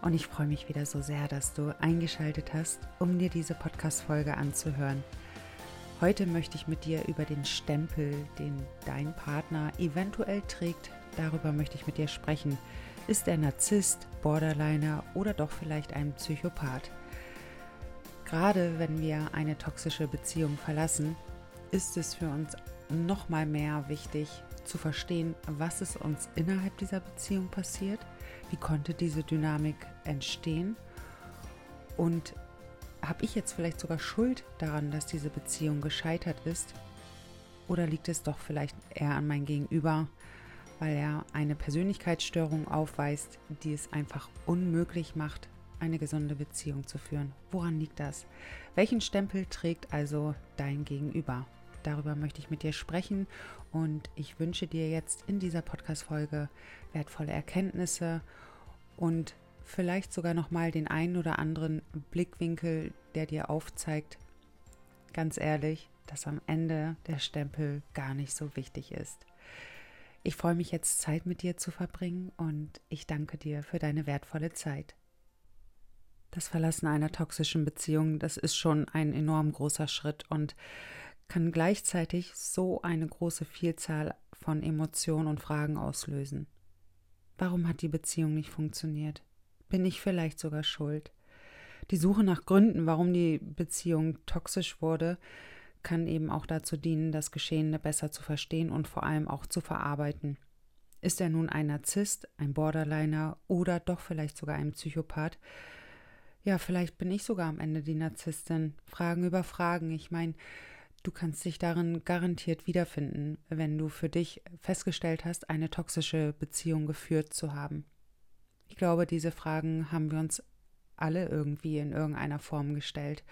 Und ich freue mich wieder so sehr, dass du eingeschaltet hast, um dir diese Podcast-Folge anzuhören. Heute möchte ich mit dir über den Stempel, den dein Partner eventuell trägt, darüber möchte ich mit dir sprechen. Ist er Narzisst, Borderliner oder doch vielleicht ein Psychopath? Gerade wenn wir eine toxische Beziehung verlassen, ist es für uns noch mal mehr wichtig zu verstehen, was ist uns innerhalb dieser Beziehung passiert, wie konnte diese Dynamik entstehen und habe ich jetzt vielleicht sogar Schuld daran, dass diese Beziehung gescheitert ist? Oder liegt es doch vielleicht eher an mein Gegenüber, weil er eine Persönlichkeitsstörung aufweist, die es einfach unmöglich macht, eine gesunde Beziehung zu führen? Woran liegt das? Welchen Stempel trägt also dein Gegenüber? Darüber möchte ich mit dir sprechen und ich wünsche dir jetzt in dieser Podcast-Folge wertvolle Erkenntnisse und vielleicht sogar nochmal den einen oder anderen Blickwinkel, der dir aufzeigt, ganz ehrlich, dass am Ende der Stempel gar nicht so wichtig ist. Ich freue mich jetzt Zeit mit dir zu verbringen und ich danke dir für deine wertvolle Zeit. Das Verlassen einer toxischen Beziehung, das ist schon ein enorm großer Schritt und kann gleichzeitig so eine große Vielzahl von Emotionen und Fragen auslösen. Warum hat die Beziehung nicht funktioniert? Bin ich vielleicht sogar schuld? Die Suche nach Gründen, warum die Beziehung toxisch wurde, kann eben auch dazu dienen, das Geschehene besser zu verstehen und vor allem auch zu verarbeiten. Ist er nun ein Narzisst, ein Borderliner oder doch vielleicht sogar ein Psychopath? Ja, vielleicht bin ich sogar am Ende die Narzisstin. Fragen über Fragen. Ich meine, Du kannst dich darin garantiert wiederfinden, wenn du für dich festgestellt hast, eine toxische Beziehung geführt zu haben. Ich glaube, diese Fragen haben wir uns alle irgendwie in irgendeiner Form gestellt.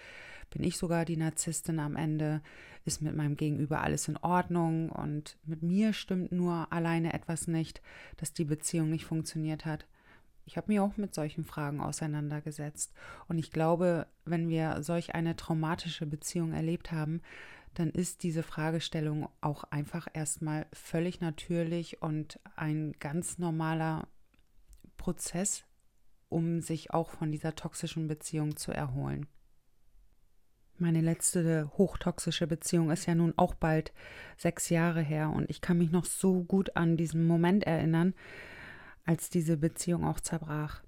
Bin ich sogar die Narzisstin am Ende? Ist mit meinem Gegenüber alles in Ordnung? Und mit mir stimmt nur alleine etwas nicht, dass die Beziehung nicht funktioniert hat. Ich habe mich auch mit solchen Fragen auseinandergesetzt. Und ich glaube, wenn wir solch eine traumatische Beziehung erlebt haben, dann ist diese Fragestellung auch einfach erstmal völlig natürlich und ein ganz normaler Prozess, um sich auch von dieser toxischen Beziehung zu erholen. Meine letzte hochtoxische Beziehung ist ja nun auch bald sechs Jahre her und ich kann mich noch so gut an diesen Moment erinnern, als diese Beziehung auch zerbrach.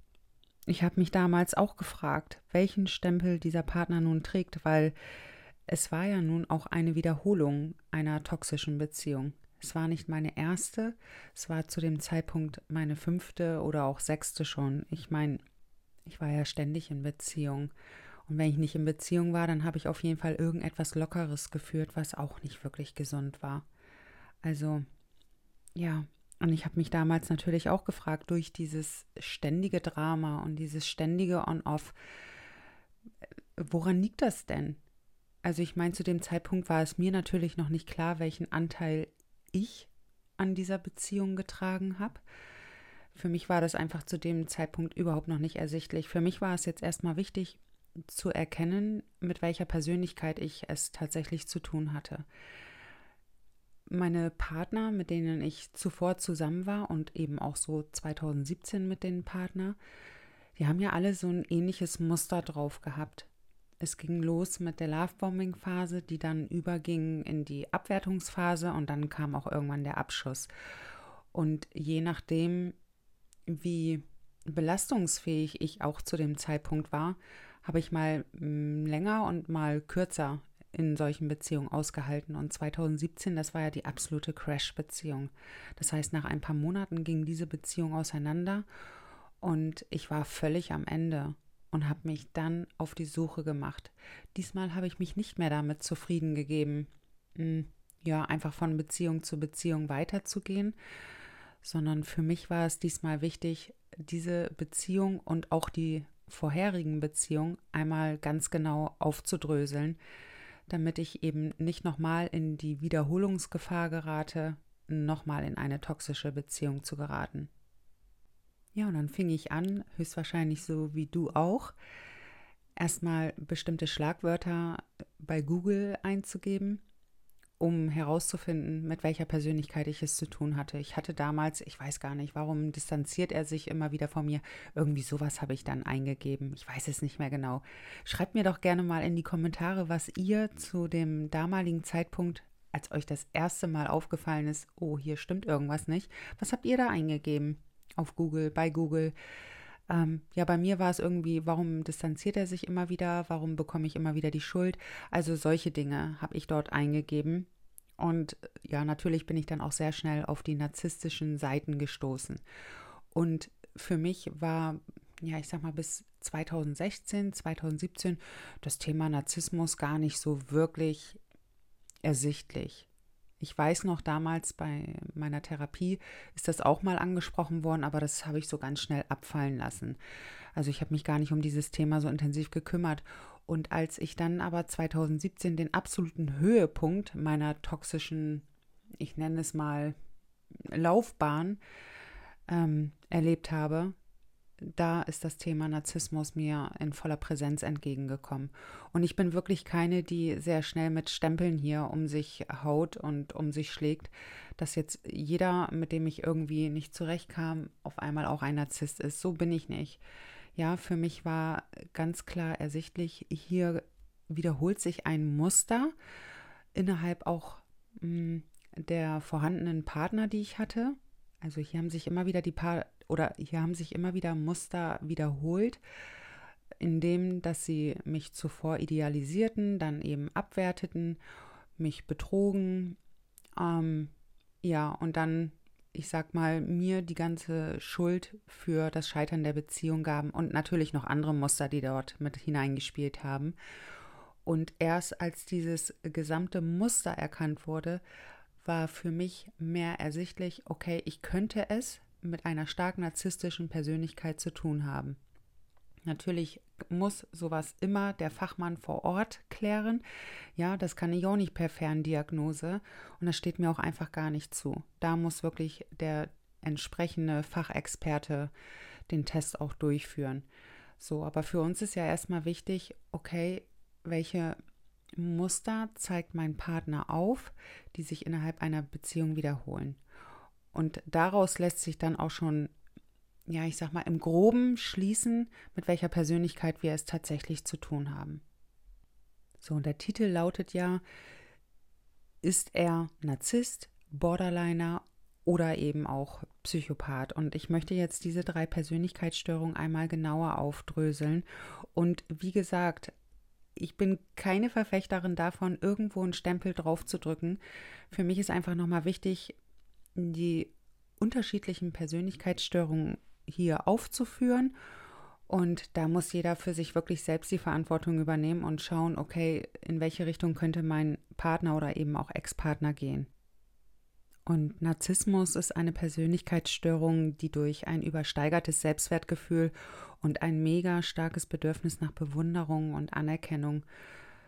Ich habe mich damals auch gefragt, welchen Stempel dieser Partner nun trägt, weil es war ja nun auch eine Wiederholung einer toxischen Beziehung. Es war nicht meine erste, es war zu dem Zeitpunkt meine fünfte oder auch sechste schon. Ich meine, ich war ja ständig in Beziehung. Und wenn ich nicht in Beziehung war, dann habe ich auf jeden Fall irgendetwas Lockeres geführt, was auch nicht wirklich gesund war. Also, ja, und ich habe mich damals natürlich auch gefragt, durch dieses ständige Drama und dieses ständige On-Off, woran liegt das denn? Also ich meine, zu dem Zeitpunkt war es mir natürlich noch nicht klar, welchen Anteil ich an dieser Beziehung getragen habe. Für mich war das einfach zu dem Zeitpunkt überhaupt noch nicht ersichtlich. Für mich war es jetzt erstmal wichtig zu erkennen, mit welcher Persönlichkeit ich es tatsächlich zu tun hatte. Meine Partner, mit denen ich zuvor zusammen war und eben auch so 2017 mit den Partner, die haben ja alle so ein ähnliches Muster drauf gehabt. Es ging los mit der Lovebombing-Phase, die dann überging in die Abwertungsphase und dann kam auch irgendwann der Abschuss. Und je nachdem, wie belastungsfähig ich auch zu dem Zeitpunkt war, habe ich mal mm, länger und mal kürzer in solchen Beziehungen ausgehalten. Und 2017, das war ja die absolute Crash-Beziehung. Das heißt, nach ein paar Monaten ging diese Beziehung auseinander und ich war völlig am Ende und habe mich dann auf die Suche gemacht. Diesmal habe ich mich nicht mehr damit zufrieden gegeben, hm, ja, einfach von Beziehung zu Beziehung weiterzugehen, sondern für mich war es diesmal wichtig, diese Beziehung und auch die vorherigen Beziehungen einmal ganz genau aufzudröseln, damit ich eben nicht nochmal in die Wiederholungsgefahr gerate, nochmal in eine toxische Beziehung zu geraten. Ja, und dann fing ich an, höchstwahrscheinlich so wie du auch, erstmal bestimmte Schlagwörter bei Google einzugeben um herauszufinden, mit welcher Persönlichkeit ich es zu tun hatte. Ich hatte damals, ich weiß gar nicht, warum distanziert er sich immer wieder von mir. Irgendwie sowas habe ich dann eingegeben. Ich weiß es nicht mehr genau. Schreibt mir doch gerne mal in die Kommentare, was ihr zu dem damaligen Zeitpunkt, als euch das erste Mal aufgefallen ist, oh, hier stimmt irgendwas nicht. Was habt ihr da eingegeben? Auf Google, bei Google. Ähm, ja, bei mir war es irgendwie, warum distanziert er sich immer wieder? Warum bekomme ich immer wieder die Schuld? Also solche Dinge habe ich dort eingegeben. Und ja, natürlich bin ich dann auch sehr schnell auf die narzisstischen Seiten gestoßen. Und für mich war, ja, ich sag mal, bis 2016, 2017 das Thema Narzissmus gar nicht so wirklich ersichtlich. Ich weiß noch, damals bei meiner Therapie ist das auch mal angesprochen worden, aber das habe ich so ganz schnell abfallen lassen. Also ich habe mich gar nicht um dieses Thema so intensiv gekümmert. Und als ich dann aber 2017 den absoluten Höhepunkt meiner toxischen, ich nenne es mal, Laufbahn ähm, erlebt habe, da ist das Thema Narzissmus mir in voller Präsenz entgegengekommen. Und ich bin wirklich keine, die sehr schnell mit Stempeln hier um sich haut und um sich schlägt, dass jetzt jeder, mit dem ich irgendwie nicht zurechtkam, auf einmal auch ein Narzisst ist. So bin ich nicht. Ja, für mich war ganz klar ersichtlich, hier wiederholt sich ein Muster innerhalb auch mh, hm, der vorhandenen Partner, die ich hatte. Also hier haben sich immer wieder die paar oder hier haben sich immer wieder Muster wiederholt, indem dass sie mich zuvor idealisierten, dann eben abwerteten, mich betrogen, ähm, ja, und dann, ich sag mal, mir die ganze Schuld für das Scheitern der Beziehung gaben und natürlich noch andere Muster, die dort mit hineingespielt haben. Und erst als dieses gesamte Muster erkannt wurde, war für mich mehr ersichtlich, okay, ich könnte es mit einer stark narzisstischen Persönlichkeit zu tun haben. Natürlich muss sowas immer der Fachmann vor Ort klären. Ja, das kann ich auch nicht per Ferndiagnose und das steht mir auch einfach gar nicht zu. Da muss wirklich der entsprechende Fachexperte den Test auch durchführen. So, aber für uns ist ja erstmal wichtig, okay, welche Muster zeigt mein Partner auf, die sich innerhalb einer Beziehung wiederholen. Und daraus lässt sich dann auch schon, ja, ich sag mal, im Groben schließen, mit welcher Persönlichkeit wir es tatsächlich zu tun haben. So, und der Titel lautet ja, ist er Narzisst, Borderliner oder eben auch Psychopath. Und ich möchte jetzt diese drei Persönlichkeitsstörungen einmal genauer aufdröseln. Und wie gesagt, ich bin keine Verfechterin davon, irgendwo einen Stempel draufzudrücken. Für mich ist einfach nochmal wichtig, die unterschiedlichen Persönlichkeitsstörungen hier aufzuführen. Und da muss jeder für sich wirklich selbst die Verantwortung übernehmen und schauen, okay, in welche Richtung könnte mein Partner oder eben auch Ex-Partner gehen. Und Narzissmus ist eine Persönlichkeitsstörung, die durch ein übersteigertes Selbstwertgefühl und ein mega starkes Bedürfnis nach Bewunderung und Anerkennung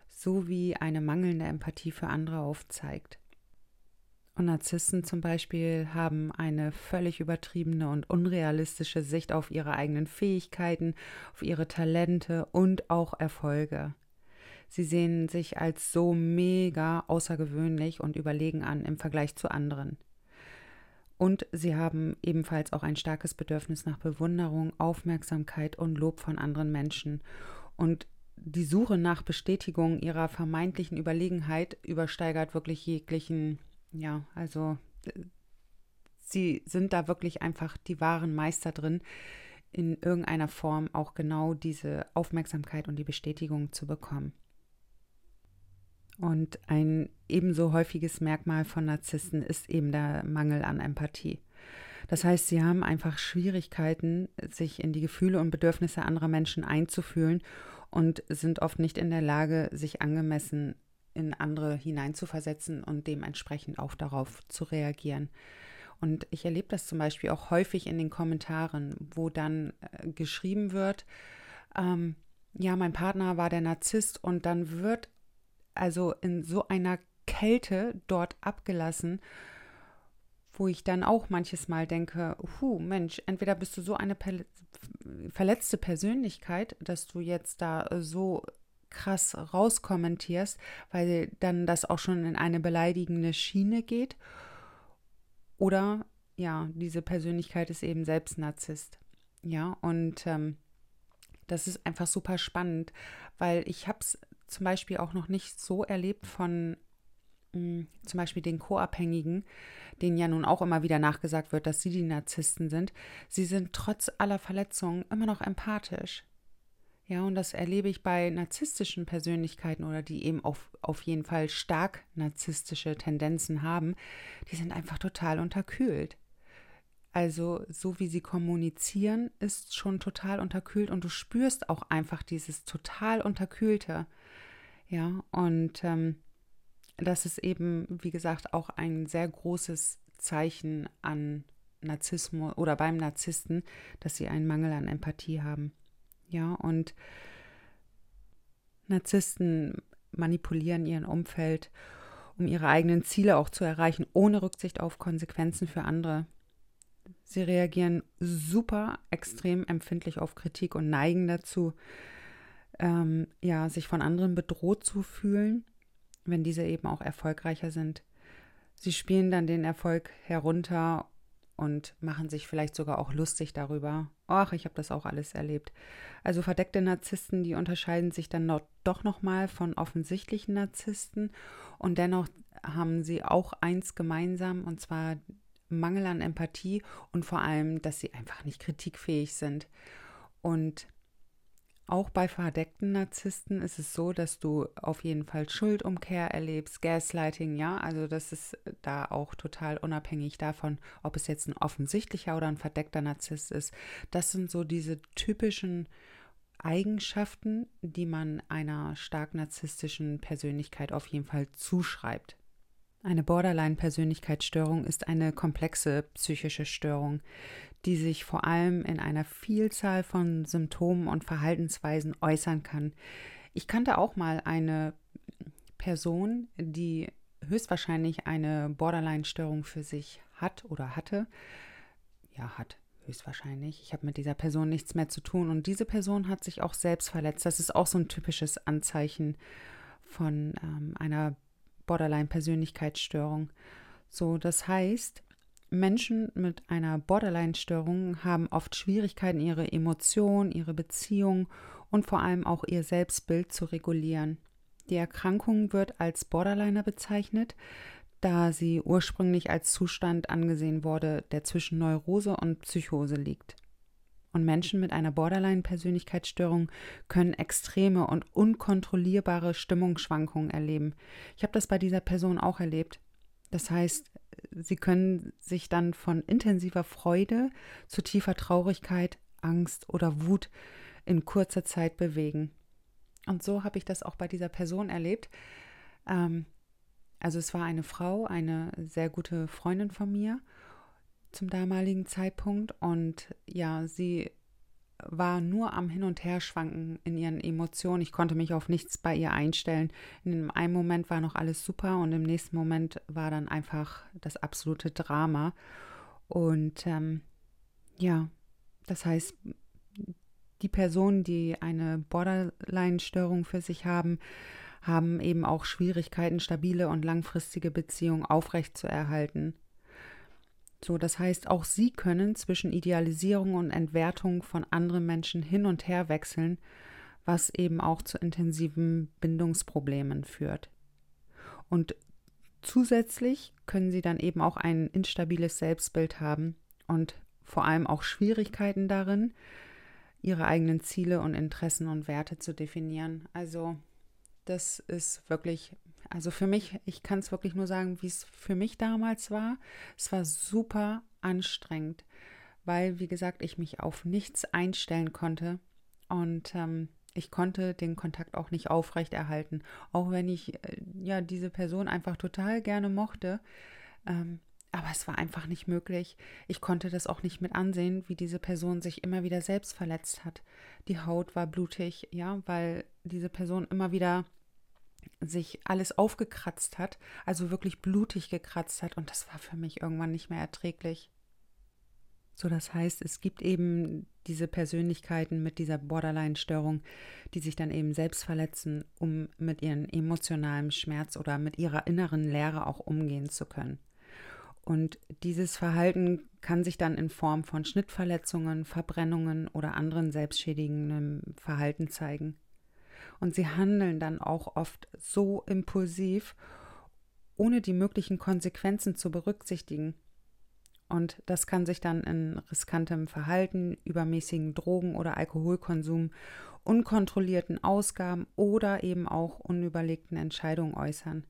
sowie eine mangelnde Empathie für andere aufzeigt. Und Narzissten zum Beispiel haben eine völlig übertriebene und unrealistische Sicht auf ihre eigenen Fähigkeiten, auf ihre Talente und auch Erfolge. Sie sehen sich als so mega außergewöhnlich und überlegen an im Vergleich zu anderen. Und sie haben ebenfalls auch ein starkes Bedürfnis nach Bewunderung, Aufmerksamkeit und Lob von anderen Menschen. Und die Suche nach Bestätigung ihrer vermeintlichen Überlegenheit übersteigert wirklich jeglichen ja, also sie sind da wirklich einfach die wahren Meister drin, in irgendeiner Form auch genau diese Aufmerksamkeit und die Bestätigung zu bekommen. Und ein ebenso häufiges Merkmal von Narzissten ist eben der Mangel an Empathie. Das heißt, sie haben einfach Schwierigkeiten, sich in die Gefühle und Bedürfnisse anderer Menschen einzufühlen und sind oft nicht in der Lage, sich angemessen in andere hineinzuversetzen und dementsprechend auch darauf zu reagieren. Und ich erlebe das zum Beispiel auch häufig in den Kommentaren, wo dann äh, geschrieben wird, ähm, ja, mein Partner war der Narzisst und dann wird also in so einer Kälte dort abgelassen, wo ich dann auch manches Mal denke, hu, Mensch, entweder bist du so eine verletzte Persönlichkeit, dass du jetzt da so krass rauskommentierst, weil dann das auch schon in eine beleidigende Schiene geht. Oder ja, diese Persönlichkeit ist eben selbst Narzisst. Ja, und ähm, das ist einfach super spannend, weil ich habe es zum Beispiel auch noch nicht so erlebt von mh, hm, zum Beispiel den Co-Abhängigen, denen ja nun auch immer wieder nachgesagt wird, dass sie die Narzissten sind. Sie sind trotz aller Verletzungen immer noch empathisch. Ja, und das erlebe ich bei narzisstischen Persönlichkeiten oder die eben auf, auf jeden Fall stark narzisstische Tendenzen haben. Die sind einfach total unterkühlt. Also so wie sie kommunizieren, ist schon total unterkühlt und du spürst auch einfach dieses total unterkühlte. Ja, und ähm, das ist eben, wie gesagt, auch ein sehr großes Zeichen an Narzissmus oder beim Narzissten, dass sie einen Mangel an Empathie haben. Ja, und Narzissten manipulieren ihren Umfeld, um ihre eigenen Ziele auch zu erreichen, ohne Rücksicht auf Konsequenzen für andere. Sie reagieren super extrem empfindlich auf Kritik und neigen dazu, ähm, ja, sich von anderen bedroht zu fühlen, wenn diese eben auch erfolgreicher sind. Sie spielen dann den Erfolg herunter und machen sich vielleicht sogar auch lustig darüber. Ach, ich habe das auch alles erlebt. Also verdeckte Narzissten, die unterscheiden sich dann doch nochmal von offensichtlichen Narzissten und dennoch haben sie auch eins gemeinsam und zwar Mangel an Empathie und vor allem, dass sie einfach nicht kritikfähig sind. Und auch bei verdeckten Narzissten ist es so, dass du auf jeden Fall Schuldumkehr erlebst, Gaslighting, ja, also das ist da auch total unabhängig davon, ob es jetzt ein offensichtlicher oder ein verdeckter Narzisst ist. Das sind so diese typischen Eigenschaften, die man einer stark narzisstischen Persönlichkeit auf jeden Fall zuschreibt. Eine Borderline-Persönlichkeitsstörung ist eine komplexe psychische Störung, die sich vor allem in einer Vielzahl von Symptomen und Verhaltensweisen äußern kann. Ich kannte auch mal eine Person, die höchstwahrscheinlich eine Borderline-Störung für sich hat oder hatte. Ja, hat höchstwahrscheinlich. Ich habe mit dieser Person nichts mehr zu tun und diese Person hat sich auch selbst verletzt. Das ist auch so ein typisches Anzeichen von ähm, einer Borderline-Persönlichkeitsstörung. So, das heißt, Menschen mit einer Borderline-Störung haben oft Schwierigkeiten, ihre Emotionen, ihre Beziehung und vor allem auch ihr Selbstbild zu regulieren. Die Erkrankung wird als Borderliner bezeichnet, da sie ursprünglich als Zustand angesehen wurde, der zwischen Neurose und Psychose liegt. Und Menschen mit einer Borderline-Persönlichkeitsstörung können extreme und unkontrollierbare Stimmungsschwankungen erleben. Ich habe das bei dieser Person auch erlebt. Das heißt, sie können sich dann von intensiver Freude zu tiefer Traurigkeit, Angst oder Wut in kurzer Zeit bewegen. Und so habe ich das auch bei dieser Person erlebt. Ähm, also es war eine Frau, eine sehr gute Freundin von mir zum damaligen Zeitpunkt. Und ja, sie war nur am Hin- und Herschwanken in ihren Emotionen. Ich konnte mich auf nichts bei ihr einstellen. In einem Moment war noch alles super und im nächsten Moment war dann einfach das absolute Drama. Und ähm, ja, das heißt, die Personen, die eine Borderline-Störung für sich haben, haben eben auch Schwierigkeiten, stabile und langfristige Beziehungen aufrechtzuerhalten. So, das heißt, auch sie können zwischen Idealisierung und Entwertung von anderen Menschen hin und her wechseln, was eben auch zu intensiven Bindungsproblemen führt. Und zusätzlich können sie dann eben auch ein instabiles Selbstbild haben und vor allem auch Schwierigkeiten darin, ihre eigenen Ziele und Interessen und Werte zu definieren. Also das ist wirklich also für mich, ich kann es wirklich nur sagen, wie es für mich damals war. Es war super anstrengend, weil, wie gesagt, ich mich auf nichts einstellen konnte und ähm, ich konnte den Kontakt auch nicht aufrechterhalten, auch wenn ich äh, ja diese Person einfach total gerne mochte. Ähm, aber es war einfach nicht möglich. Ich konnte das auch nicht mit ansehen, wie diese Person sich immer wieder selbst verletzt hat. Die Haut war blutig, ja, weil diese Person immer wieder sich alles aufgekratzt hat, also wirklich blutig gekratzt hat und das war für mich irgendwann nicht mehr erträglich. So, das heißt, es gibt eben diese Persönlichkeiten mit dieser Borderline-Störung, die sich dann eben selbst verletzen, um mit ihrem emotionalen Schmerz oder mit ihrer inneren Leere auch umgehen zu können. Und dieses Verhalten kann sich dann in Form von Schnittverletzungen, Verbrennungen oder anderen selbstschädigenden Verhalten zeigen. Und sie handeln dann auch oft so impulsiv, ohne die möglichen Konsequenzen zu berücksichtigen. Und das kann sich dann in riskantem Verhalten, übermäßigen Drogen- oder Alkoholkonsum, unkontrollierten Ausgaben oder eben auch unüberlegten Entscheidungen äußern.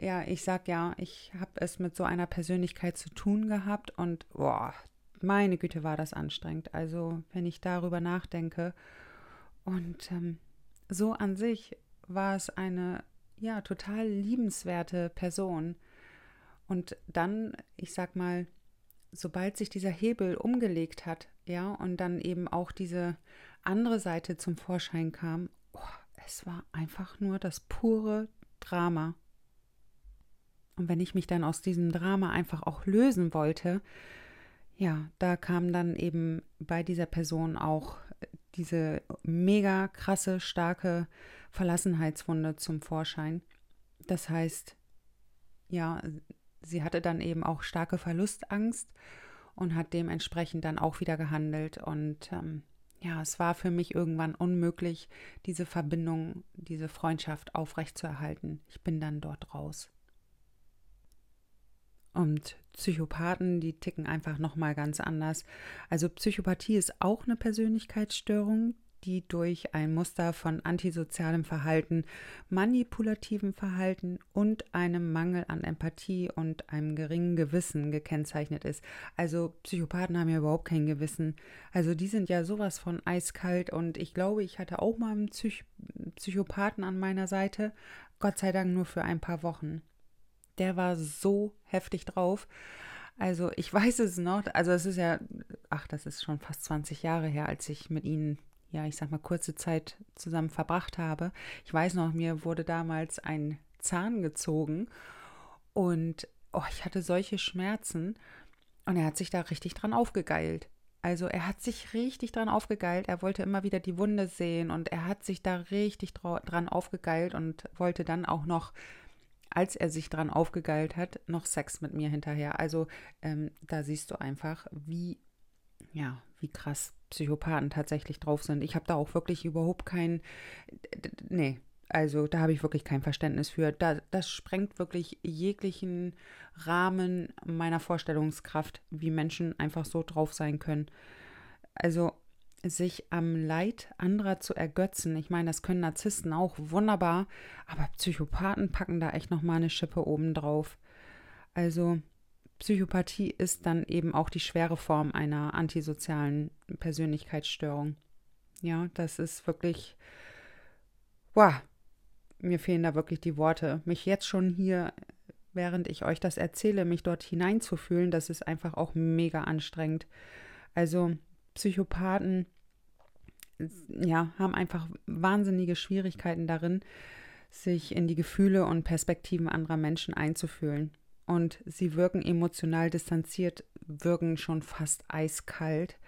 Ja, ich sag ja, ich habe es mit so einer Persönlichkeit zu tun gehabt und boah, meine Güte, war das anstrengend. Also, wenn ich darüber nachdenke. Und ähm, so an sich war es eine ja total liebenswerte Person. Und dann, ich sag mal, sobald sich dieser Hebel umgelegt hat, ja, und dann eben auch diese andere Seite zum Vorschein kam, oh, es war einfach nur das pure Drama. Und wenn ich mich dann aus diesem Drama einfach auch lösen wollte, ja, da kam dann eben bei dieser Person auch diese mega krasse, starke Verlassenheitswunde zum Vorschein. Das heißt, ja, sie hatte dann eben auch starke Verlustangst und hat dementsprechend dann auch wieder gehandelt. Und ähm, ja, es war für mich irgendwann unmöglich, diese Verbindung, diese Freundschaft aufrechtzuerhalten. Ich bin dann dort raus. Und Psychopathen, die ticken einfach nochmal ganz anders. Also Psychopathie ist auch eine Persönlichkeitsstörung, die durch ein Muster von antisozialem Verhalten, manipulativem Verhalten und einem Mangel an Empathie und einem geringen Gewissen gekennzeichnet ist. Also Psychopathen haben ja überhaupt kein Gewissen. Also die sind ja sowas von eiskalt und ich glaube, ich hatte auch mal einen Psych Psychopathen an meiner Seite, Gott sei Dank nur für ein paar Wochen. Der war so heftig drauf. Also ich weiß es noch, also es ist ja, ach, das ist schon fast 20 Jahre her, als ich mit ihnen ja, ich sag mal, kurze Zeit zusammen verbracht habe. Ich weiß noch, mir wurde damals ein Zahn gezogen und oh, ich hatte solche Schmerzen und er hat sich da richtig dran aufgegeilt. Also er hat sich richtig dran aufgegeilt. Er wollte immer wieder die Wunde sehen und er hat sich da richtig dran aufgegeilt und wollte dann auch noch, als er sich dran aufgegeilt hat, noch Sex mit mir hinterher. Also ähm, da siehst du einfach, wie ja, wie krass Psychopathen tatsächlich drauf sind. Ich habe da auch wirklich überhaupt kein, nee, also da habe ich wirklich kein Verständnis für. Da, das sprengt wirklich jeglichen Rahmen meiner Vorstellungskraft, wie Menschen einfach so drauf sein können. Also sich am Leid anderer zu ergötzen. Ich meine, das können Narzissten auch wunderbar, aber Psychopathen packen da echt noch mal eine Schippe oben drauf. Also Psychopathie ist dann eben auch die schwere Form einer antisozialen Persönlichkeitsstörung. Ja, das ist wirklich, wow, mir fehlen da wirklich die Worte. Mich jetzt schon hier, während ich euch das erzähle, mich dort hineinzufühlen, das ist einfach auch mega anstrengend. Also Psychopathen, ja, haben einfach wahnsinnige Schwierigkeiten darin, sich in die Gefühle und Perspektiven anderer Menschen einzufühlen und sie wirken emotional distanziert, wirken schon fast eiskalt.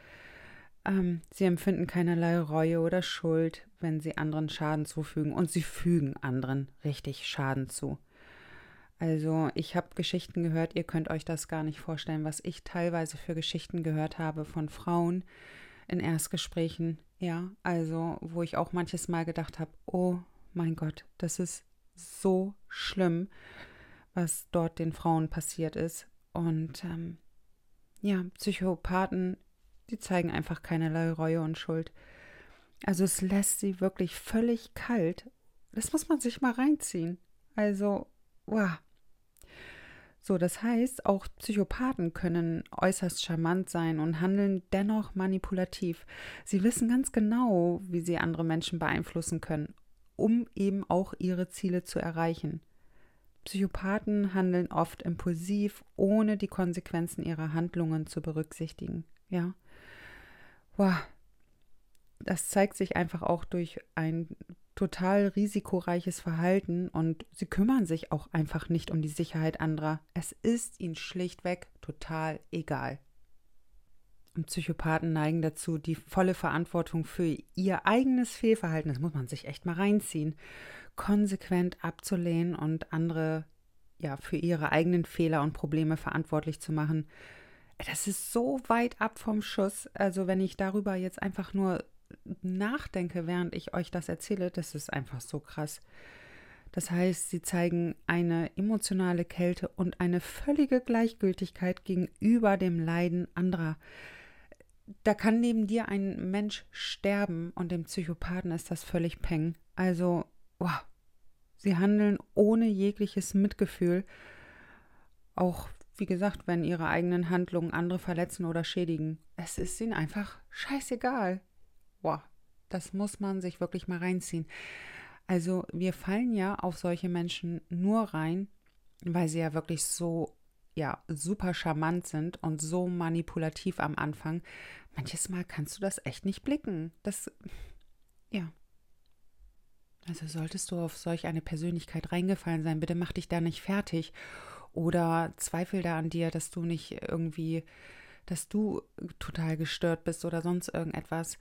Ähm, sie empfinden keinerlei Reue oder Schuld, wenn sie anderen Schaden zufügen und sie fügen anderen richtig Schaden zu. Also ich habe Geschichten gehört, ihr könnt euch das gar nicht vorstellen, was ich teilweise für Geschichten gehört habe von Frauen in Erstgesprächen, ja, also wo ich auch manches Mal gedacht habe, oh mein Gott, das ist so schlimm was dort den Frauen passiert ist. Und ähm, ja, Psychopathen, die zeigen einfach keinerlei Reue und Schuld. Also es lässt sie wirklich völlig kalt. Das muss man sich mal reinziehen. Also, wow. So, das heißt, auch Psychopathen können äußerst charmant sein und handeln dennoch manipulativ. Sie wissen ganz genau, wie sie andere Menschen beeinflussen können, um eben auch ihre Ziele zu erreichen. Psychopathen handeln oft impulsiv, ohne die Konsequenzen ihrer Handlungen zu berücksichtigen. Ja. Wow. Das zeigt sich einfach auch durch ein total risikoreiches Verhalten und sie kümmern sich auch einfach nicht um die Sicherheit anderer. Es ist ihnen schlichtweg total egal. Und Psychopathen neigen dazu, die volle Verantwortung für ihr eigenes Fehlverhalten, das muss man sich echt mal reinziehen, konsequent abzulehnen und andere ja für ihre eigenen Fehler und Probleme verantwortlich zu machen. Das ist so weit ab vom Schuss. Also wenn ich darüber jetzt einfach nur nachdenke, während ich euch das erzähle, das ist einfach so krass. Das heißt, sie zeigen eine emotionale Kälte und eine völlige Gleichgültigkeit gegenüber dem Leiden anderer. Da kann neben dir ein Mensch sterben und dem Psychopathen ist das völlig peng. Also, wow. Sie handeln ohne jegliches Mitgefühl, auch wie gesagt, wenn ihre eigenen Handlungen andere verletzen oder schädigen. Es ist ihnen einfach scheißegal. Boah, das muss man sich wirklich mal reinziehen. Also wir fallen ja auf solche Menschen nur rein, weil sie ja wirklich so ja super charmant sind und so manipulativ am Anfang. Manches Mal kannst du das echt nicht blicken. Das ja. Also solltest du auf solch eine Persönlichkeit reingefallen sein, bitte mach dich da nicht fertig oder zweifel da an dir, dass du nicht irgendwie, dass du total gestört bist oder sonst irgendetwas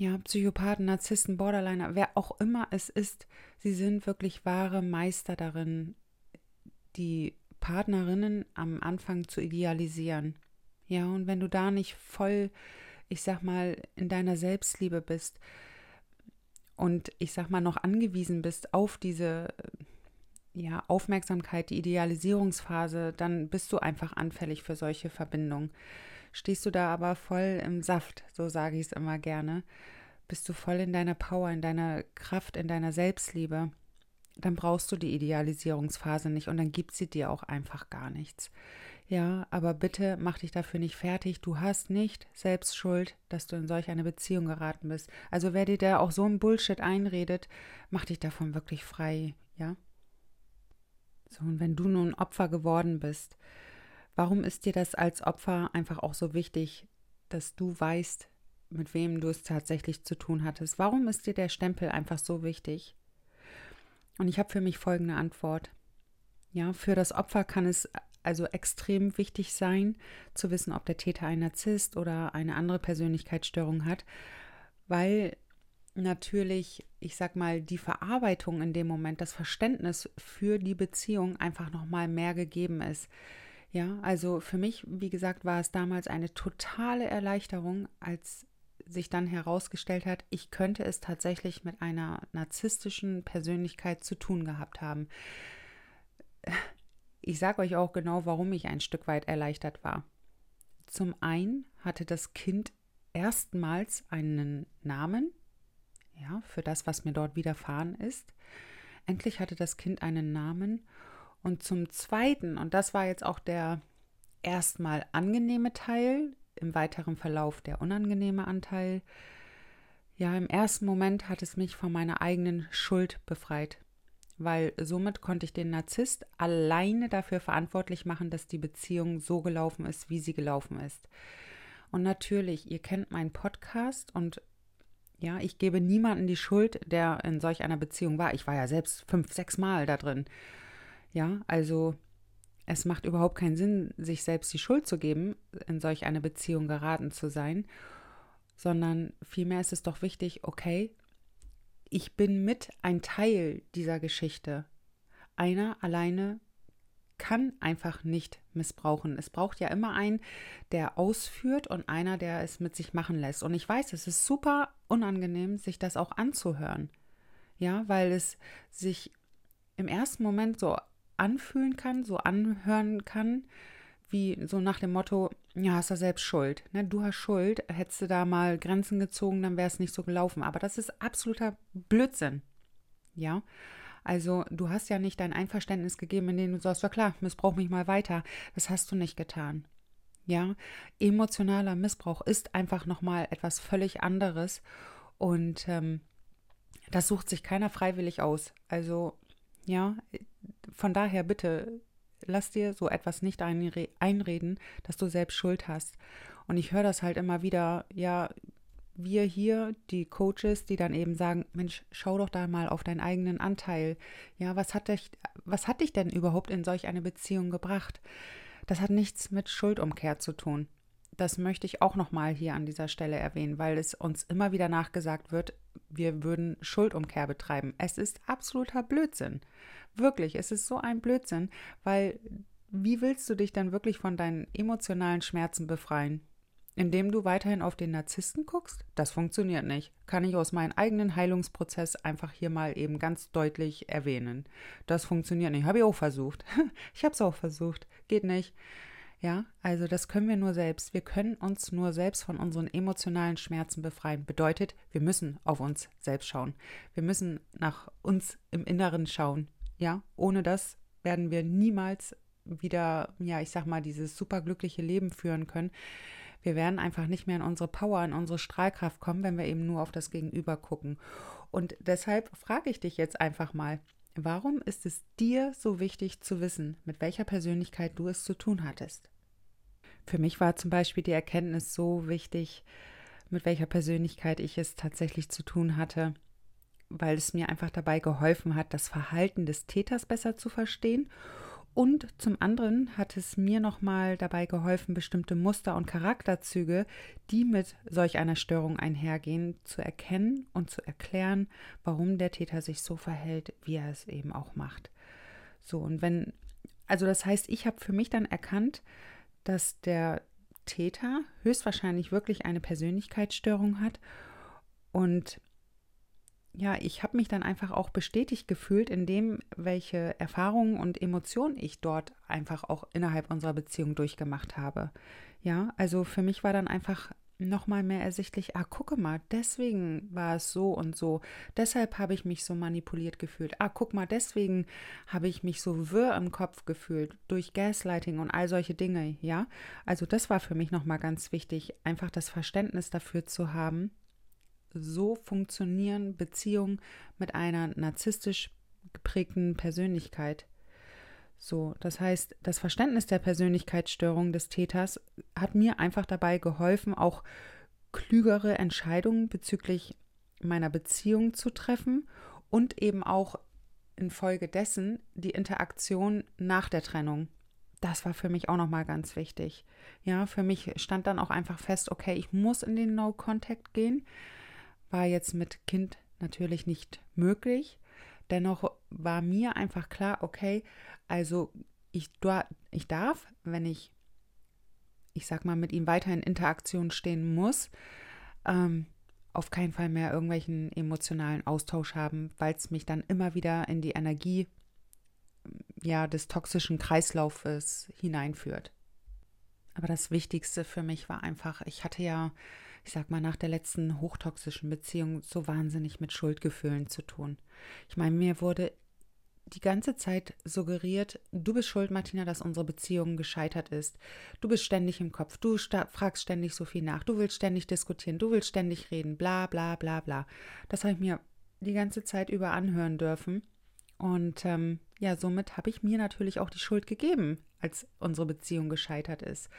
ja, Psychopathen, Narzissten, Borderliner, wer auch immer es ist, sie sind wirklich wahre Meister darin, die Partnerinnen am Anfang zu idealisieren. Ja, und wenn du da nicht voll, ich sag mal, in deiner Selbstliebe bist und ich sag mal noch angewiesen bist auf diese ja, Aufmerksamkeit, die Idealisierungsphase, dann bist du einfach anfällig für solche Verbindungen. Stehst du da aber voll im Saft, so sage ich es immer gerne, bist du voll in deiner Power, in deiner Kraft, in deiner Selbstliebe, dann brauchst du die Idealisierungsphase nicht und dann gibt sie dir auch einfach gar nichts. Ja, aber bitte mach dich dafür nicht fertig. Du hast nicht selbst Schuld, dass du in solch eine Beziehung geraten bist. Also wer dir da auch so ein Bullshit einredet, mach dich davon wirklich frei, ja? So, und wenn du nun Opfer geworden bist, Warum ist dir das als Opfer einfach auch so wichtig, dass du weißt, mit wem du es tatsächlich zu tun hattest? Warum ist dir der Stempel einfach so wichtig? Und ich habe für mich folgende Antwort. Ja, für das Opfer kann es also extrem wichtig sein, zu wissen, ob der Täter ein Narzisst oder eine andere Persönlichkeitsstörung hat, weil natürlich, ich sag mal, die Verarbeitung in dem Moment, das Verständnis für die Beziehung einfach nochmal mehr gegeben ist. Ja, also für mich, wie gesagt, war es damals eine totale Erleichterung, als sich dann herausgestellt hat, ich könnte es tatsächlich mit einer narzisstischen Persönlichkeit zu tun gehabt haben. Ich sage euch auch genau, warum ich ein Stück weit erleichtert war. Zum einen hatte das Kind erstmals einen Namen, ja, für das, was mir dort widerfahren ist. Endlich hatte das Kind einen Namen und zum Zweiten, und das war jetzt auch der erstmal angenehme Teil, im weiteren Verlauf der unangenehme Anteil, ja, im ersten Moment hat es mich von meiner eigenen Schuld befreit, weil somit konnte ich den Narzisst alleine dafür verantwortlich machen, dass die Beziehung so gelaufen ist, wie sie gelaufen ist. Und natürlich, ihr kennt meinen Podcast und ja, ich gebe niemanden die Schuld, der in solch einer Beziehung war. Ich war ja selbst fünf, sechs Mal da drin. Ja, also es macht überhaupt keinen Sinn, sich selbst die Schuld zu geben, in solch eine Beziehung geraten zu sein, sondern vielmehr ist es doch wichtig, okay, ich bin mit ein Teil dieser Geschichte. Einer alleine kann einfach nicht missbrauchen. Es braucht ja immer einen, der ausführt und einer, der es mit sich machen lässt. Und ich weiß, es ist super unangenehm, sich das auch anzuhören. Ja, weil es sich im ersten Moment so anfühlen kann, so anhören kann, wie so nach dem Motto, ja, hast du selbst Schuld. Ne? Du hast Schuld, hättest du da mal Grenzen gezogen, dann wäre es nicht so gelaufen. Aber das ist absoluter Blödsinn. Ja. Also du hast ja nicht dein Einverständnis gegeben, indem du sagst, ja klar, missbrauch mich mal weiter. Das hast du nicht getan. Ja, emotionaler Missbrauch ist einfach nochmal etwas völlig anderes und ähm, das sucht sich keiner freiwillig aus. Also ja, von daher bitte lass dir so etwas nicht einreden, dass du selbst Schuld hast. Und ich höre das halt immer wieder, ja, wir hier, die Coaches, die dann eben sagen, Mensch, schau doch da mal auf deinen eigenen Anteil. Ja, was hat dich, was hat dich denn überhaupt in solch eine Beziehung gebracht? Das hat nichts mit Schuldumkehr zu tun. Das möchte ich auch nochmal hier an dieser Stelle erwähnen, weil es uns immer wieder nachgesagt wird, wir würden Schuldumkehr betreiben. Es ist absoluter Blödsinn. Wirklich, es ist so ein Blödsinn, weil wie willst du dich dann wirklich von deinen emotionalen Schmerzen befreien? Indem du weiterhin auf den Narzissten guckst? Das funktioniert nicht. Kann ich aus meinem eigenen Heilungsprozess einfach hier mal eben ganz deutlich erwähnen. Das funktioniert nicht. Habe ich auch versucht. ich habe es auch versucht. Geht nicht. Ja, also das können wir nur selbst. Wir können uns nur selbst von unseren emotionalen Schmerzen befreien. Bedeutet, wir müssen auf uns selbst schauen. Wir müssen nach uns im Inneren schauen. Ja, ohne das werden wir niemals wieder, ja, ich sag mal, dieses superglückliche Leben führen können. Wir werden einfach nicht mehr in unsere Power, in unsere Strahlkraft kommen, wenn wir eben nur auf das Gegenüber gucken. Und deshalb frage ich dich jetzt einfach mal, warum ist es dir so wichtig zu wissen, mit welcher Persönlichkeit du es zu tun hattest? Für mich war zum Beispiel die Erkenntnis so wichtig, mit welcher Persönlichkeit ich es tatsächlich zu tun hatte, weil es mir einfach dabei geholfen hat, das Verhalten des Täters besser zu verstehen und zum anderen hat es mir nochmal dabei geholfen, bestimmte Muster und Charakterzüge, die mit solch einer Störung einhergehen, zu erkennen und zu erklären, warum der Täter sich so verhält, wie er es eben auch macht. So, und wenn, also das heißt, ich habe für mich dann erkannt, dass der Täter höchstwahrscheinlich wirklich eine Persönlichkeitsstörung hat und ja, ich habe mich dann einfach auch bestätigt gefühlt in dem, welche Erfahrungen und Emotionen ich dort einfach auch innerhalb unserer Beziehung durchgemacht habe. Ja, also für mich war dann einfach nochmal mehr ersichtlich, ah, gucke mal, deswegen war es so und so, deshalb habe ich mich so manipuliert gefühlt, ah, guck mal, deswegen habe ich mich so wirr im Kopf gefühlt, durch Gaslighting und all solche Dinge, ja. Also das war für mich nochmal ganz wichtig, einfach das Verständnis dafür zu haben, so funktionieren Beziehungen mit einer narzisstisch geprägten Persönlichkeit. So, das heißt, das Verständnis der Persönlichkeitsstörung des Täters hat mir einfach dabei geholfen, auch klügere Entscheidungen bezüglich meiner Beziehung zu treffen und eben auch infolgedessen die Interaktion nach der Trennung. Das war für mich auch nochmal ganz wichtig. Ja, für mich stand dann auch einfach fest, okay, ich muss in den No-Contact gehen war jetzt mit Kind natürlich nicht möglich. Dennoch war mir einfach klar, okay, also ich, ich darf, wenn ich, ich sag mal, mit ihm weiter in Interaktion stehen muss, ähm, auf keinen Fall mehr irgendwelchen emotionalen Austausch haben, weil es mich dann immer wieder in die Energie ja, des toxischen Kreislaufes hineinführt. Aber das Wichtigste für mich war einfach, ich hatte ja ich sag mal, nach der letzten hochtoxischen Beziehung so wahnsinnig mit Schuldgefühlen zu tun. Ich meine, mir wurde die ganze Zeit suggeriert, du bist schuld, Martina, dass unsere Beziehung gescheitert ist. Du bist ständig im Kopf, du fragst ständig so viel nach, du willst ständig diskutieren, du willst ständig reden, bla bla bla bla. Das habe ich mir die ganze Zeit über anhören dürfen. Und ähm, ja, somit habe ich mir natürlich auch die Schuld gegeben, als unsere Beziehung gescheitert ist.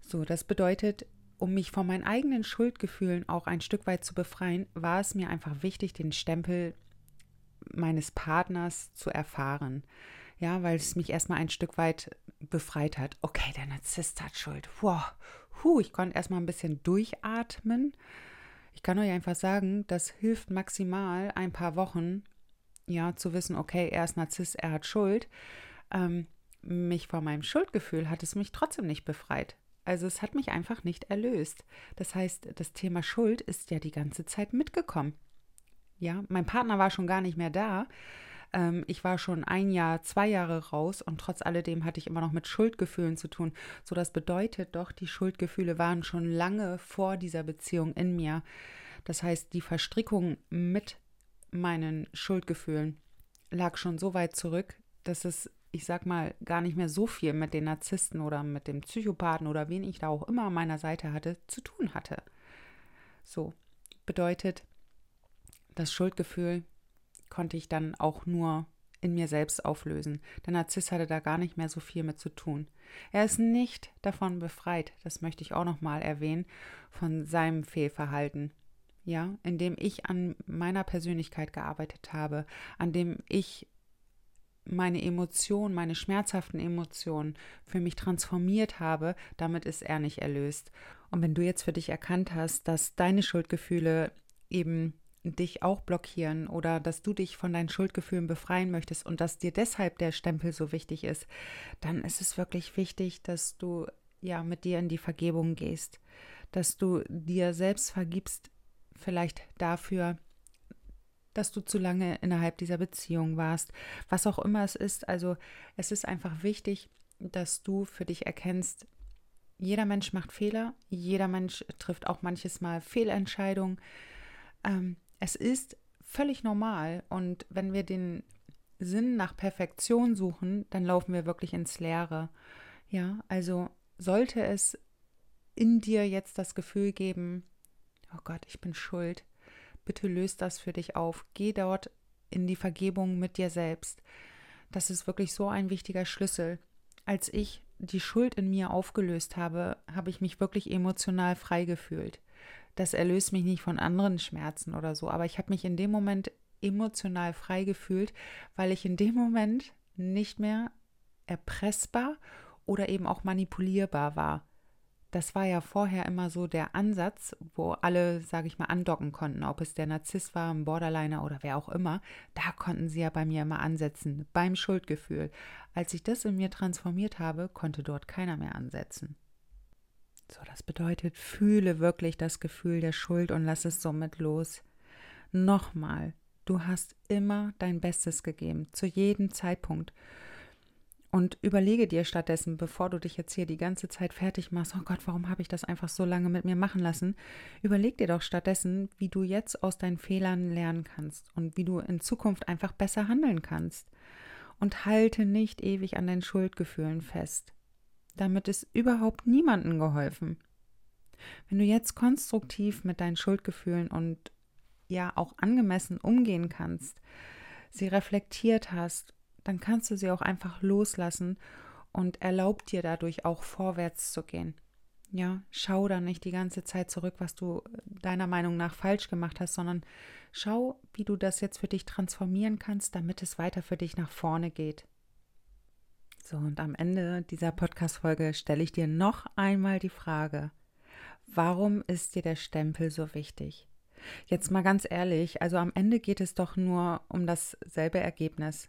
So, das bedeutet, um mich von meinen eigenen Schuldgefühlen auch ein Stück weit zu befreien, war es mir einfach wichtig, den Stempel meines Partners zu erfahren. Ja, weil es mich erstmal ein Stück weit befreit hat. Okay, der Narzisst hat Schuld. Wow. Huh, ich konnte erstmal ein bisschen durchatmen. Ich kann euch einfach sagen, das hilft maximal ein paar Wochen, ja, zu wissen, okay, er ist Narzisst, er hat Schuld. Ähm, mich von meinem Schuldgefühl hat es mich trotzdem nicht befreit. Also es hat mich einfach nicht erlöst. Das heißt, das Thema Schuld ist ja die ganze Zeit mitgekommen. Ja, mein Partner war schon gar nicht mehr da. Ähm, ich war schon ein Jahr, zwei Jahre raus und trotz alledem hatte ich immer noch mit Schuldgefühlen zu tun. So, das bedeutet doch, die Schuldgefühle waren schon lange vor dieser Beziehung in mir. Das heißt, die Verstrickung mit meinen Schuldgefühlen lag schon so weit zurück, dass es ich sag mal, gar nicht mehr so viel mit den Narzissten oder mit dem Psychopathen oder wen ich da auch immer an meiner Seite hatte, zu tun hatte. So, bedeutet, das Schuldgefühl konnte ich dann auch nur in mir selbst auflösen. Der Narzisst hatte da gar nicht mehr so viel mit zu tun. Er ist nicht davon befreit, das möchte ich auch noch mal erwähnen, von seinem Fehlverhalten. Ja, indem ich an meiner Persönlichkeit gearbeitet habe, an dem ich meine Emotionen, meine schmerzhaften Emotionen für mich transformiert habe, damit ist er nicht erlöst. Und wenn du jetzt für dich erkannt hast, dass deine Schuldgefühle eben dich auch blockieren oder dass du dich von deinen Schuldgefühlen befreien möchtest und dass dir deshalb der Stempel so wichtig ist, dann ist es wirklich wichtig, dass du ja mit dir in die Vergebung gehst, dass du dir selbst vergibst, vielleicht dafür, dass du zu lange innerhalb dieser Beziehung warst, was auch immer es ist. Also es ist einfach wichtig, dass du für dich erkennst, jeder Mensch macht Fehler, jeder Mensch trifft auch manches Mal Fehlentscheidungen. Ähm, es ist völlig normal und wenn wir den Sinn nach Perfektion suchen, dann laufen wir wirklich ins Leere. Ja, also sollte es in dir jetzt das Gefühl geben, oh Gott, ich bin schuld, bitte löst das für dich auf. Geh dort in die Vergebung mit dir selbst. Das ist wirklich so ein wichtiger Schlüssel. Als ich die Schuld in mir aufgelöst habe, habe ich mich wirklich emotional frei gefühlt das erlöst mich nicht von anderen Schmerzen oder so, aber ich habe mich in dem Moment emotional frei gefühlt, weil ich in dem Moment nicht mehr erpressbar oder eben auch manipulierbar war. Das war ja vorher immer so der Ansatz, wo alle, sage ich mal, andocken konnten, ob es der Narzisst war, ein Borderliner oder wer auch immer. Da konnten sie ja bei mir immer ansetzen, beim Schuldgefühl. Als ich das in mir transformiert habe, konnte dort keiner mehr ansetzen. So, das bedeutet, fühle wirklich das Gefühl der Schuld und lass es somit los. Nochmal, du hast immer dein Bestes gegeben, zu jedem Zeitpunkt. Und überlege dir stattdessen, bevor du dich jetzt hier die ganze Zeit fertig machst, oh Gott, warum habe ich das einfach so lange mit mir machen lassen? Überleg dir doch stattdessen, wie du jetzt aus deinen Fehlern lernen kannst und wie du in Zukunft einfach besser handeln kannst. Und halte nicht ewig an deinen Schuldgefühlen fest. Damit ist überhaupt niemandem geholfen. Wenn du jetzt konstruktiv mit deinen Schuldgefühlen und ja auch angemessen umgehen kannst, sie reflektiert hast, dann kannst du sie auch einfach loslassen und erlaub dir dadurch auch vorwärts zu gehen. Ja, schau dann nicht die ganze Zeit zurück, was du deiner Meinung nach falsch gemacht hast, sondern schau, wie du das jetzt für dich transformieren kannst, damit es weiter für dich nach vorne geht. So, und am Ende dieser Podcast-Folge stelle ich dir noch einmal die Frage: Warum ist dir der Stempel so wichtig? Jetzt mal ganz ehrlich, also am Ende geht es doch nur um dasselbe Ergebnis.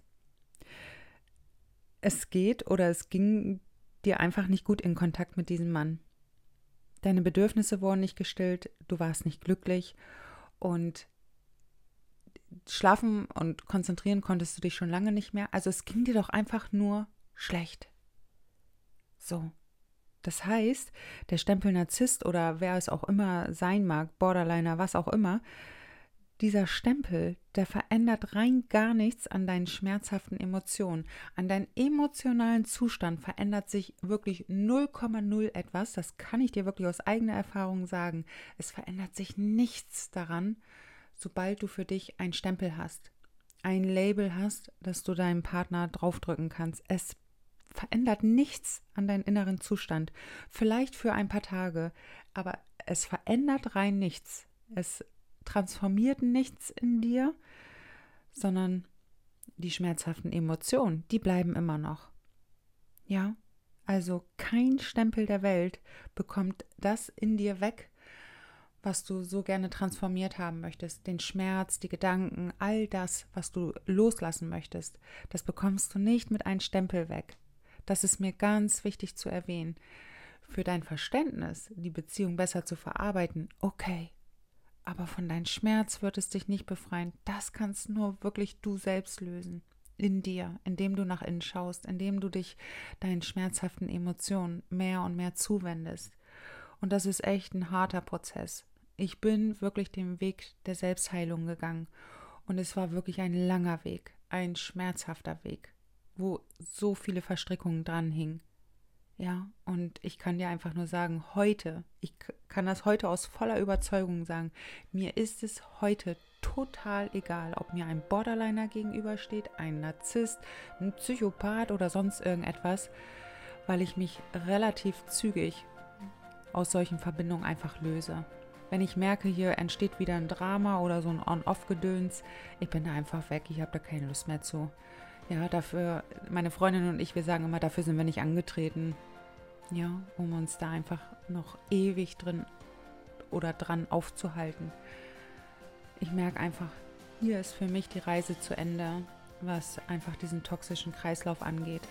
Es geht oder es ging dir einfach nicht gut in Kontakt mit diesem Mann. Deine Bedürfnisse wurden nicht gestillt, du warst nicht glücklich und schlafen und konzentrieren konntest du dich schon lange nicht mehr. Also es ging dir doch einfach nur schlecht. So. Das heißt, der Stempel Narzisst oder wer es auch immer sein mag, Borderliner, was auch immer, dieser Stempel, der verändert rein gar nichts an deinen schmerzhaften Emotionen. An deinen emotionalen Zustand verändert sich wirklich 0,0 etwas. Das kann ich dir wirklich aus eigener Erfahrung sagen. Es verändert sich nichts daran, sobald du für dich einen Stempel hast. Ein Label hast, das du deinem Partner draufdrücken kannst. Es verändert nichts an deinen inneren Zustand. Vielleicht für ein paar Tage, aber es verändert rein nichts. Es transformiert nichts in dir, sondern die schmerzhaften Emotionen, die bleiben immer noch. Ja, also kein Stempel der Welt bekommt das in dir weg, was du so gerne transformiert haben möchtest. Den Schmerz, die Gedanken, all das, was du loslassen möchtest, das bekommst du nicht mit einem Stempel weg. Das ist mir ganz wichtig zu erwähnen. Für dein Verständnis, die Beziehung besser zu verarbeiten, okay. Aber von deinem Schmerz wird es dich nicht befreien. Das kannst nur wirklich du selbst lösen. In dir, indem du nach innen schaust, indem du dich deinen schmerzhaften Emotionen mehr und mehr zuwendest. Und das ist echt ein harter Prozess. Ich bin wirklich den Weg der Selbstheilung gegangen. Und es war wirklich ein langer Weg, ein schmerzhafter Weg wo so viele Verstrickungen dran hingen. Ja, und ich kann dir einfach nur sagen, heute, ich kann das heute aus voller Überzeugung sagen, mir ist es heute total egal, ob mir ein Borderliner gegenübersteht, ein Narzisst, ein Psychopath oder sonst irgendetwas, weil ich mich relativ zügig aus solchen Verbindungen einfach löse. Wenn ich merke, hier entsteht wieder ein Drama oder so ein On-Off-Gedöns, ich bin da einfach weg, ich habe da keine Lust mehr zu. Ja, dafür, meine Freundin und ich, wir sagen immer, dafür sind wir nicht angetreten. Ja, um uns da einfach noch ewig drin oder dran aufzuhalten. Ich merke einfach, hier ist für mich die Reise zu Ende, was einfach diesen toxischen Kreislauf angeht.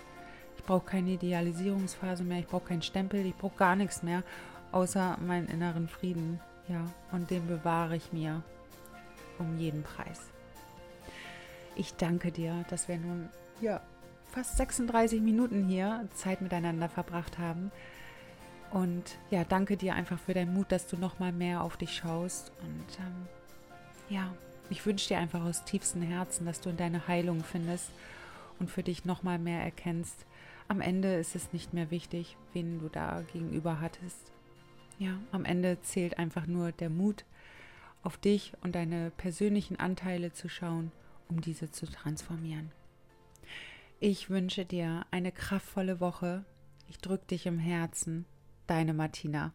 Ich brauche keine Idealisierungsphase mehr, ich brauche keinen Stempel, ich brauche gar nichts mehr, außer meinen inneren Frieden. Ja, und den bewahre ich mir um jeden Preis. Ich danke dir, dass wir nun ja, fast 36 Minuten hier Zeit miteinander verbracht haben. Und ja, danke dir einfach für deinen Mut, dass du noch mal mehr auf dich schaust. Und ähm, ja, ich wünsche dir einfach aus tiefstem Herzen, dass du in deine Heilung findest und für dich noch mal mehr erkennst. Am Ende ist es nicht mehr wichtig, wen du da gegenüber hattest. Ja, am Ende zählt einfach nur der Mut, auf dich und deine persönlichen Anteile zu schauen, um diese zu transformieren. Ich wünsche dir eine kraftvolle Woche. Ich drücke dich im Herzen. Deine Martina.